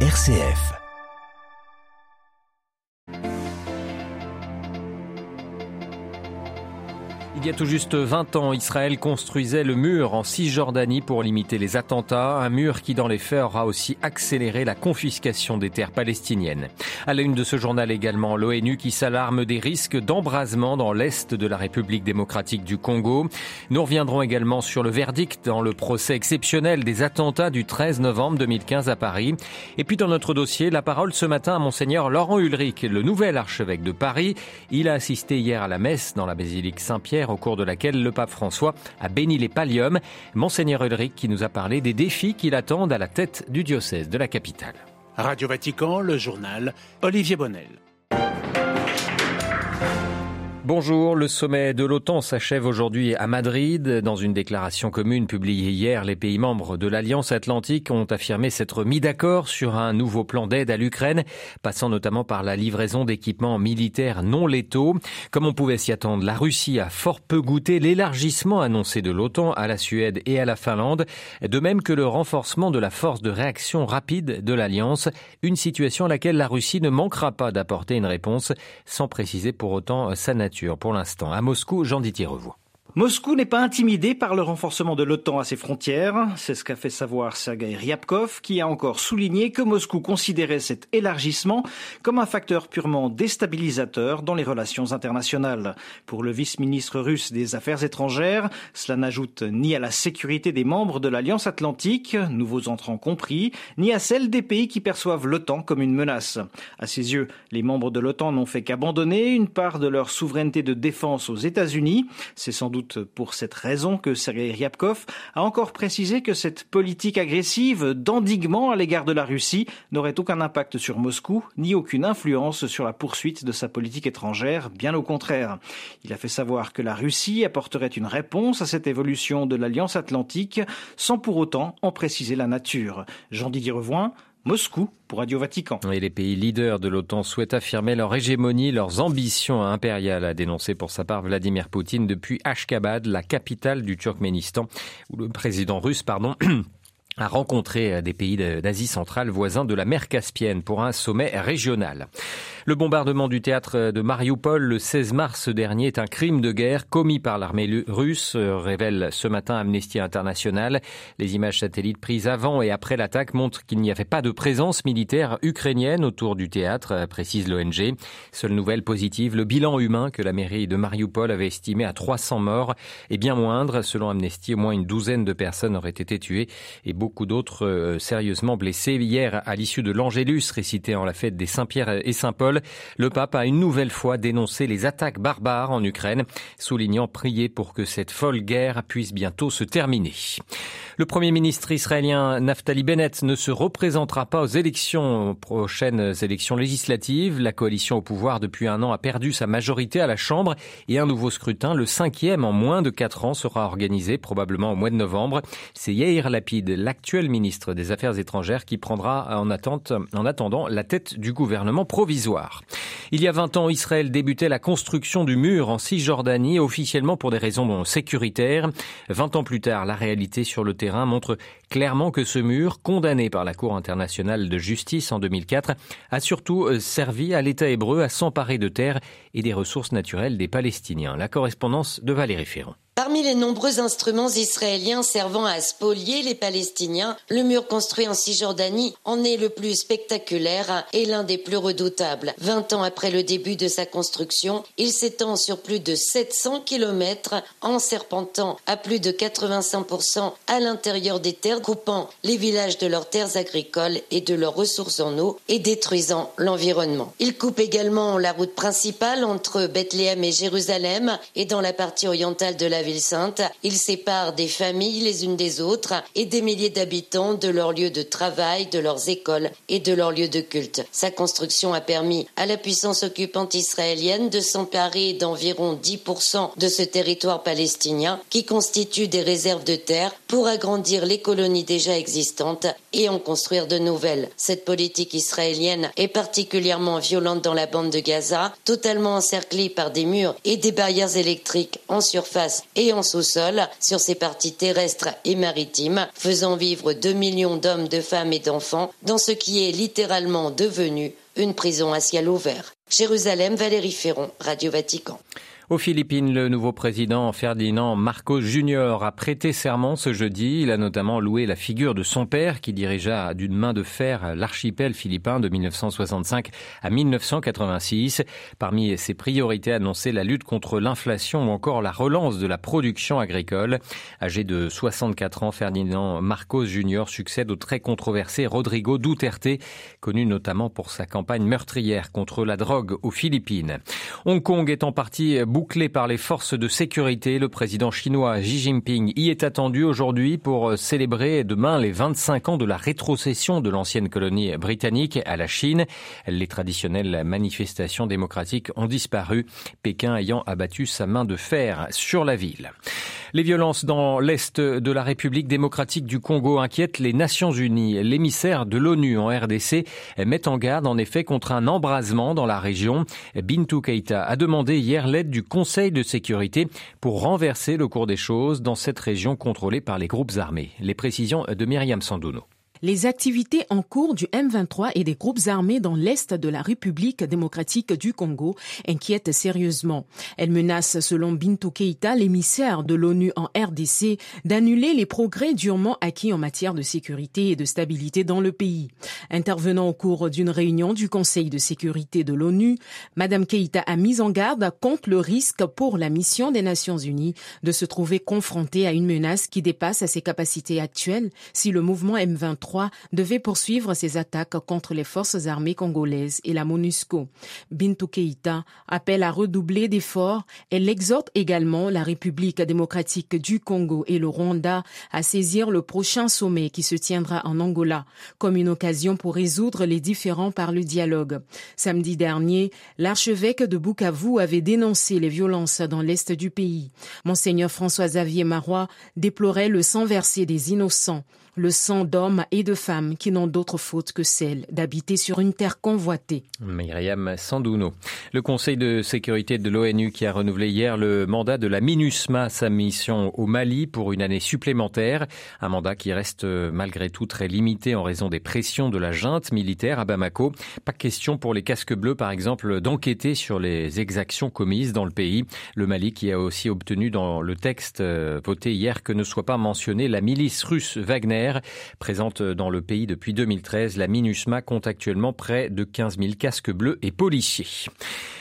RCF. Il y a tout juste 20 ans, Israël construisait le mur en Cisjordanie pour limiter les attentats, un mur qui dans les faits aura aussi accéléré la confiscation des terres palestiniennes. À la une de ce journal également, l'ONU qui s'alarme des risques d'embrasement dans l'est de la République démocratique du Congo. Nous reviendrons également sur le verdict dans le procès exceptionnel des attentats du 13 novembre 2015 à Paris. Et puis dans notre dossier, la parole ce matin à monseigneur Laurent Ulrich, le nouvel archevêque de Paris. Il a assisté hier à la messe dans la basilique Saint-Pierre au cours de laquelle le pape François a béni les palliums. Monseigneur Ulrich qui nous a parlé des défis qui l'attendent à la tête du diocèse de la capitale. Radio Vatican, le journal, Olivier Bonnel. Bonjour, le sommet de l'OTAN s'achève aujourd'hui à Madrid. Dans une déclaration commune publiée hier, les pays membres de l'Alliance Atlantique ont affirmé s'être mis d'accord sur un nouveau plan d'aide à l'Ukraine, passant notamment par la livraison d'équipements militaires non létaux. Comme on pouvait s'y attendre, la Russie a fort peu goûté l'élargissement annoncé de l'OTAN à la Suède et à la Finlande, de même que le renforcement de la force de réaction rapide de l'Alliance, une situation à laquelle la Russie ne manquera pas d'apporter une réponse, sans préciser pour autant sa nature pour l'instant. À Moscou, Jean revoit. Moscou n'est pas intimidé par le renforcement de l'OTAN à ses frontières. C'est ce qu'a fait savoir Sergei Ryabkov, qui a encore souligné que Moscou considérait cet élargissement comme un facteur purement déstabilisateur dans les relations internationales. Pour le vice-ministre russe des Affaires étrangères, cela n'ajoute ni à la sécurité des membres de l'Alliance Atlantique, nouveaux entrants compris, ni à celle des pays qui perçoivent l'OTAN comme une menace. À ses yeux, les membres de l'OTAN n'ont fait qu'abandonner une part de leur souveraineté de défense aux États-Unis. C'est sans doute pour cette raison que Sergei Ryabkov a encore précisé que cette politique agressive d'endiguement à l'égard de la Russie n'aurait aucun impact sur Moscou, ni aucune influence sur la poursuite de sa politique étrangère, bien au contraire. Il a fait savoir que la Russie apporterait une réponse à cette évolution de l'Alliance Atlantique, sans pour autant en préciser la nature. Jean-Didier Revoin, Moscou pour Radio Vatican. Et les pays leaders de l'OTAN souhaitent affirmer leur hégémonie, leurs ambitions impériales, a dénoncé pour sa part Vladimir Poutine depuis Ashkabad, la capitale du Turkménistan, où le président russe, pardon, a rencontré des pays d'Asie centrale voisins de la mer Caspienne pour un sommet régional. Le bombardement du théâtre de Mariupol le 16 mars dernier est un crime de guerre commis par l'armée russe, révèle ce matin Amnesty International. Les images satellites prises avant et après l'attaque montrent qu'il n'y avait pas de présence militaire ukrainienne autour du théâtre, précise l'ONG. Seule nouvelle positive, le bilan humain que la mairie de Mariupol avait estimé à 300 morts est bien moindre. Selon Amnesty, au moins une douzaine de personnes auraient été tuées et d'autres euh, sérieusement blessées. Hier, à l'issue de l'Angélus récité en la fête des Saint-Pierre et Saint-Paul, le pape a une nouvelle fois dénoncé les attaques barbares en Ukraine, soulignant prier pour que cette folle guerre puisse bientôt se terminer. Le Premier ministre israélien Naftali Bennett ne se représentera pas aux élections, aux prochaines élections législatives. La coalition au pouvoir depuis un an a perdu sa majorité à la Chambre et un nouveau scrutin, le cinquième en moins de quatre ans, sera organisé probablement au mois de novembre. C'est Yair Lapid, l'actuel ministre des Affaires étrangères, qui prendra en, attente, en attendant la tête du gouvernement provisoire. Il y a 20 ans, Israël débutait la construction du mur en Cisjordanie, officiellement pour des raisons sécuritaires. 20 ans plus tard, la réalité sur le terrain montre clairement que ce mur, condamné par la Cour internationale de justice en 2004, a surtout euh, servi à l'État hébreu à s'emparer de terres et des ressources naturelles des Palestiniens. La correspondance de Valérie Ferrand. Parmi les nombreux instruments israéliens servant à spolier les Palestiniens, le mur construit en Cisjordanie en est le plus spectaculaire et l'un des plus redoutables. Vingt ans après le début de sa construction, il s'étend sur plus de 700 kilomètres en serpentant à plus de 85% à l'intérieur des terres, coupant les villages de leurs terres agricoles et de leurs ressources en eau et détruisant l'environnement. Il coupe également la route principale entre Bethléem et Jérusalem et dans la partie orientale de la ville sainte. Il sépare des familles les unes des autres et des milliers d'habitants de leurs lieux de travail, de leurs écoles et de leurs lieux de culte. Sa construction a permis à la puissance occupante israélienne de s'emparer d'environ 10% de ce territoire palestinien qui constitue des réserves de terre pour agrandir les colonies déjà existantes et en construire de nouvelles. Cette politique israélienne est particulièrement violente dans la bande de Gaza, totalement encerclée par des murs et des barrières électriques en surface et en sous-sol sur ses parties terrestres et maritimes, faisant vivre 2 millions d'hommes, de femmes et d'enfants dans ce qui est littéralement devenu une prison à ciel ouvert. Jérusalem, Valérie Ferron, Radio Vatican. Aux Philippines, le nouveau président Ferdinand Marcos Jr. a prêté serment ce jeudi. Il a notamment loué la figure de son père qui dirigea d'une main de fer l'archipel philippin de 1965 à 1986. Parmi ses priorités annoncées la lutte contre l'inflation ou encore la relance de la production agricole. Âgé de 64 ans, Ferdinand Marcos Jr. succède au très controversé Rodrigo Duterte, connu notamment pour sa campagne meurtrière contre la drogue aux Philippines. Hong Kong est en partie bouclé par les forces de sécurité. Le président chinois Xi Jinping y est attendu aujourd'hui pour célébrer demain les 25 ans de la rétrocession de l'ancienne colonie britannique à la Chine. Les traditionnelles manifestations démocratiques ont disparu, Pékin ayant abattu sa main de fer sur la ville. Les violences dans l'Est de la République démocratique du Congo inquiètent les Nations Unies. L'émissaire de l'ONU en RDC met en garde en effet contre un embrasement dans la région. Bintou Keita a demandé hier l'aide du Conseil de sécurité pour renverser le cours des choses dans cette région contrôlée par les groupes armés. Les précisions de Myriam Sandouno. Les activités en cours du M23 et des groupes armés dans l'Est de la République démocratique du Congo inquiètent sérieusement. Elles menacent, selon Bintou Keita, l'émissaire de l'ONU en RDC, d'annuler les progrès durement acquis en matière de sécurité et de stabilité dans le pays. Intervenant au cours d'une réunion du Conseil de sécurité de l'ONU, Madame Keita a mis en garde contre le risque pour la mission des Nations Unies de se trouver confrontée à une menace qui dépasse ses capacités actuelles si le mouvement M23 devait poursuivre ses attaques contre les forces armées congolaises et la MONUSCO. Bintou Keïta appelle à redoubler d'efforts. Elle exhorte également la République démocratique du Congo et le Rwanda à saisir le prochain sommet qui se tiendra en Angola comme une occasion pour résoudre les différends par le dialogue. Samedi dernier, l'archevêque de Bukavu avait dénoncé les violences dans l'est du pays. Monseigneur François-Xavier Marois déplorait le sang versé des innocents le sang d'hommes et de femmes qui n'ont d'autre faute que celle d'habiter sur une terre convoitée. Myriam Sandouno. Le Conseil de sécurité de l'ONU qui a renouvelé hier le mandat de la MINUSMA, sa mission au Mali pour une année supplémentaire. Un mandat qui reste malgré tout très limité en raison des pressions de la junte militaire à Bamako. Pas question pour les casques bleus, par exemple, d'enquêter sur les exactions commises dans le pays. Le Mali qui a aussi obtenu dans le texte euh, voté hier que ne soit pas mentionné la milice russe Wagner Présente dans le pays depuis 2013, la MINUSMA compte actuellement près de 15 000 casques bleus et policiers.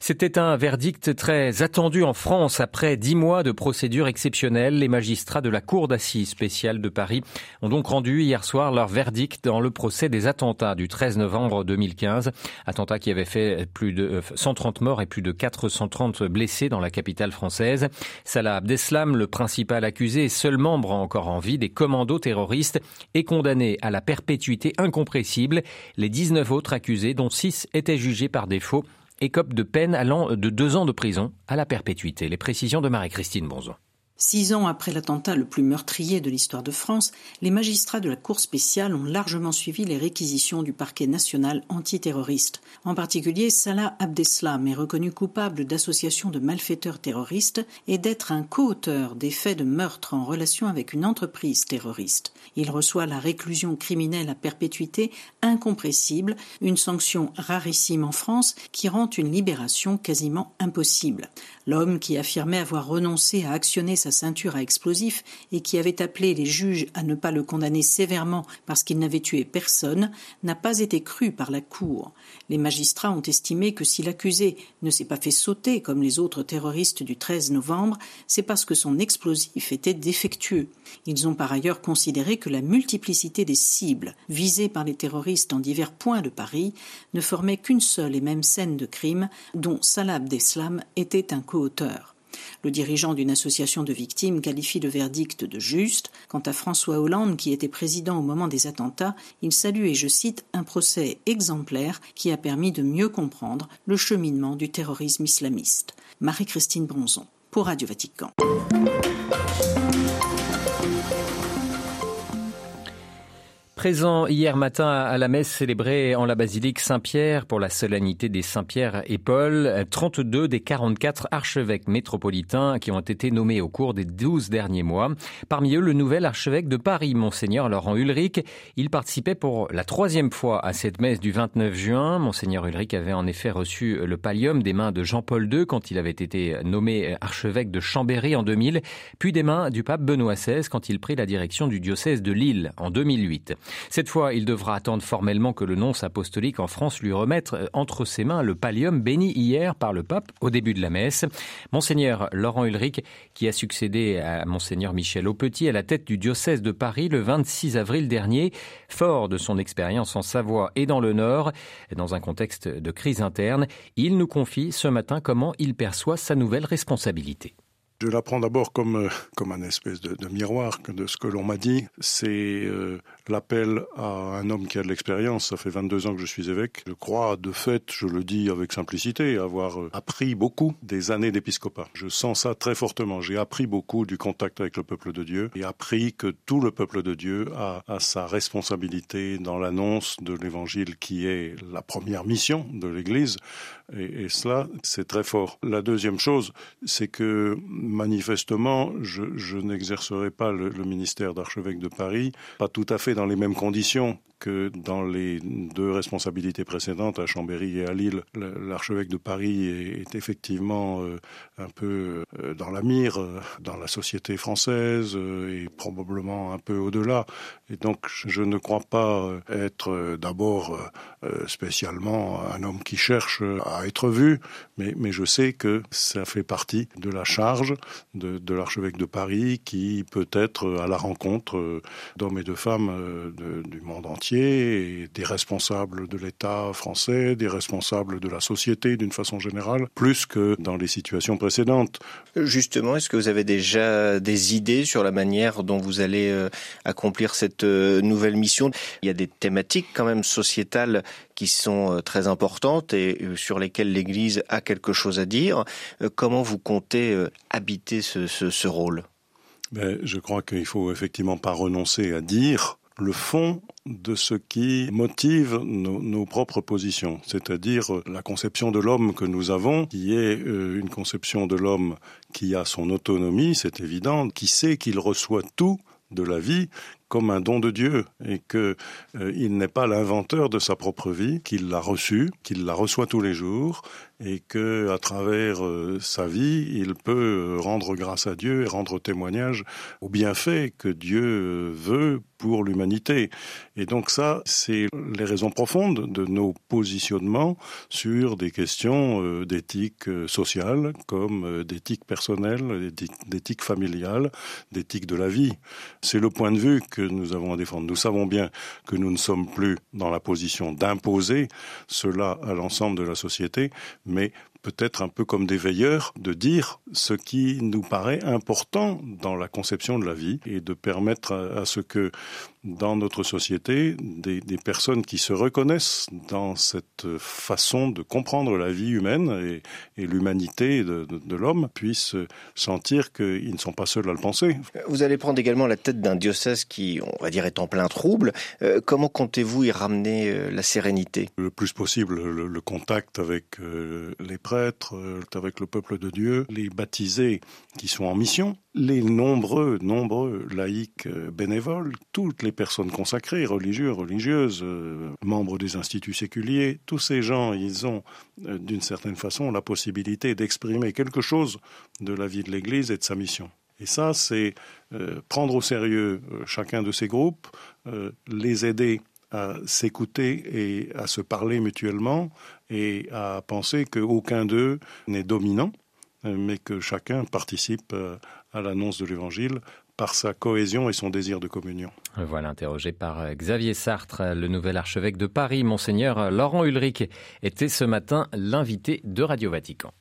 C'était un verdict très attendu en France. Après dix mois de procédure exceptionnelle, les magistrats de la Cour d'assises spéciale de Paris ont donc rendu hier soir leur verdict dans le procès des attentats du 13 novembre 2015. Attentats qui avaient fait plus de 130 euh, morts et plus de 430 blessés dans la capitale française. Salah Abdeslam, le principal accusé et seul membre encore en vie des commandos terroristes, est condamné à la perpétuité incompressible. Les 19 autres accusés, dont 6 étaient jugés par défaut, écope de peine allant de deux ans de prison à la perpétuité. Les précisions de Marie-Christine Bonzon. Six ans après l'attentat le plus meurtrier de l'histoire de France, les magistrats de la Cour spéciale ont largement suivi les réquisitions du parquet national antiterroriste. En particulier, Salah Abdeslam est reconnu coupable d'association de malfaiteurs terroristes et d'être un co-auteur des faits de meurtre en relation avec une entreprise terroriste. Il reçoit la réclusion criminelle à perpétuité incompressible, une sanction rarissime en France qui rend une libération quasiment impossible. L'homme qui affirmait avoir renoncé à actionner sa ceinture à explosifs et qui avait appelé les juges à ne pas le condamner sévèrement parce qu'il n'avait tué personne n'a pas été cru par la Cour. Les magistrats ont estimé que si l'accusé ne s'est pas fait sauter comme les autres terroristes du 13 novembre, c'est parce que son explosif était défectueux. Ils ont par ailleurs considéré que la multiplicité des cibles visées par les terroristes en divers points de Paris ne formait qu'une seule et même scène de crime dont Salah Abdeslam était un co-auteur. Le dirigeant d'une association de victimes qualifie le verdict de juste. Quant à François Hollande, qui était président au moment des attentats, il salue, et je cite, un procès exemplaire qui a permis de mieux comprendre le cheminement du terrorisme islamiste. Marie-Christine Bronzon, pour Radio Vatican. Présent hier matin à la messe célébrée en la basilique Saint-Pierre pour la solennité des Saint-Pierre et Paul, 32 des 44 archevêques métropolitains qui ont été nommés au cours des 12 derniers mois. Parmi eux, le nouvel archevêque de Paris, Monseigneur Laurent Ulrich. Il participait pour la troisième fois à cette messe du 29 juin. Monseigneur Ulrich avait en effet reçu le pallium des mains de Jean-Paul II quand il avait été nommé archevêque de Chambéry en 2000, puis des mains du pape Benoît XVI quand il prit la direction du diocèse de Lille en 2008. Cette fois, il devra attendre formellement que le nonce apostolique en France lui remette euh, entre ses mains le pallium béni hier par le pape au début de la messe. Monseigneur Laurent Ulrich, qui a succédé à Monseigneur Michel Aupetit à la tête du diocèse de Paris le 26 avril dernier, fort de son expérience en Savoie et dans le Nord, dans un contexte de crise interne, il nous confie ce matin comment il perçoit sa nouvelle responsabilité. Je la prends d'abord comme, euh, comme un espèce de, miroir de ce que l'on m'a dit. Euh, l'appel à un homme qui a de l'expérience. Ça fait 22 ans que je suis évêque. Je crois, de fait, je le dis avec simplicité, avoir appris beaucoup des années d'épiscopat. Je sens ça très fortement. J'ai appris beaucoup du contact avec le peuple de Dieu et appris que tout le peuple de Dieu a, sa responsabilité dans l'annonce de l'évangile qui est la première mission de l'Église. Et, cela, c'est très fort. La deuxième chose, c'est que manifestement, je, je n'exercerai pas le, le ministère d'archevêque de Paris, pas tout à fait dans les mêmes conditions que dans les deux responsabilités précédentes, à Chambéry et à Lille, l'archevêque de Paris est, effectivement euh, un peu euh, dans la mire, euh, dans la société française et probablement un peu au-delà. Et donc, je ne crois pas être d'abord spécialement un homme qui cherche à être vu, mais, je sais que ça fait partie de la charge de, l'archevêque de Paris qui peut être à la rencontre d'hommes et de femmes du monde entier et des responsables de l'État français, des responsables de la société d'une façon générale, plus que dans les situations précédentes. Justement, est-ce que vous avez déjà des idées sur la manière dont vous allez euh, accomplir cette euh, nouvelle mission? Il y a des thématiques quand même sociétales qui sont euh, très importantes et sur lesquelles l'Église a quelque chose à dire. Comment vous comptez habiter ce, ce, ce rôle? Ben, Je crois qu'il faut effectivement pas renoncer à dire le fond de ce qui motive nos, nos propres positions, c'est-à-dire la conception de l'homme que nous avons, qui est euh, une conception de l'homme qui a son autonomie, c'est évident, qui sait qu'il reçoit tout de la vie comme un don de Dieu et que euh, il n'est pas l'inventeur de sa propre vie, qu'il l'a reçue, qu'il la reçoit tous les jours et que à travers euh, sa vie, il peut rendre grâce à Dieu et rendre témoignage aux bienfaits que Dieu veut pour l'humanité. Et donc ça, c'est les raisons profondes de nos positionnements sur des questions euh, d'éthique euh, sociale comme euh, d'éthique personnelle, d'éthique familiale, d'éthique de la vie. C'est le point de vue que nous avons à défendre. Nous savons bien que nous ne sommes plus dans la position d'imposer cela à l'ensemble de la société, mais peut-être un peu comme des veilleurs, de dire ce qui nous paraît important dans la conception de la vie et de permettre à, à ce que dans notre société des, des, personnes qui se reconnaissent dans cette façon de comprendre la vie humaine et, et l'humanité de, de, de l'homme puissent sentir qu'ils ne sont pas seuls à le penser. Vous allez prendre également la tête d'un diocèse qui, on va dire, est en plein trouble. Euh, comment comptez-vous y ramener euh, la sérénité? Le plus possible, le, le contact avec euh, les prêtres, euh, avec le peuple de Dieu, les baptisés qui sont en mission, les nombreux, nombreux laïcs euh, bénévoles, toutes les personnes consacrées, religieux, religieuses, euh, membres des instituts séculiers, tous ces gens, ils ont d'une certaine façon la possibilité d'exprimer quelque chose de la vie de l'Église et de sa mission. Et ça, c'est prendre au sérieux chacun de ces groupes, les aider à s'écouter et à se parler mutuellement et à penser qu'aucun d'eux n'est dominant, mais que chacun participe à l'annonce de l'Évangile par sa cohésion et son désir de communion. Voilà, interrogé par Xavier Sartre, le nouvel archevêque de Paris, monseigneur Laurent Ulrich, était ce matin l'invité de Radio Vatican.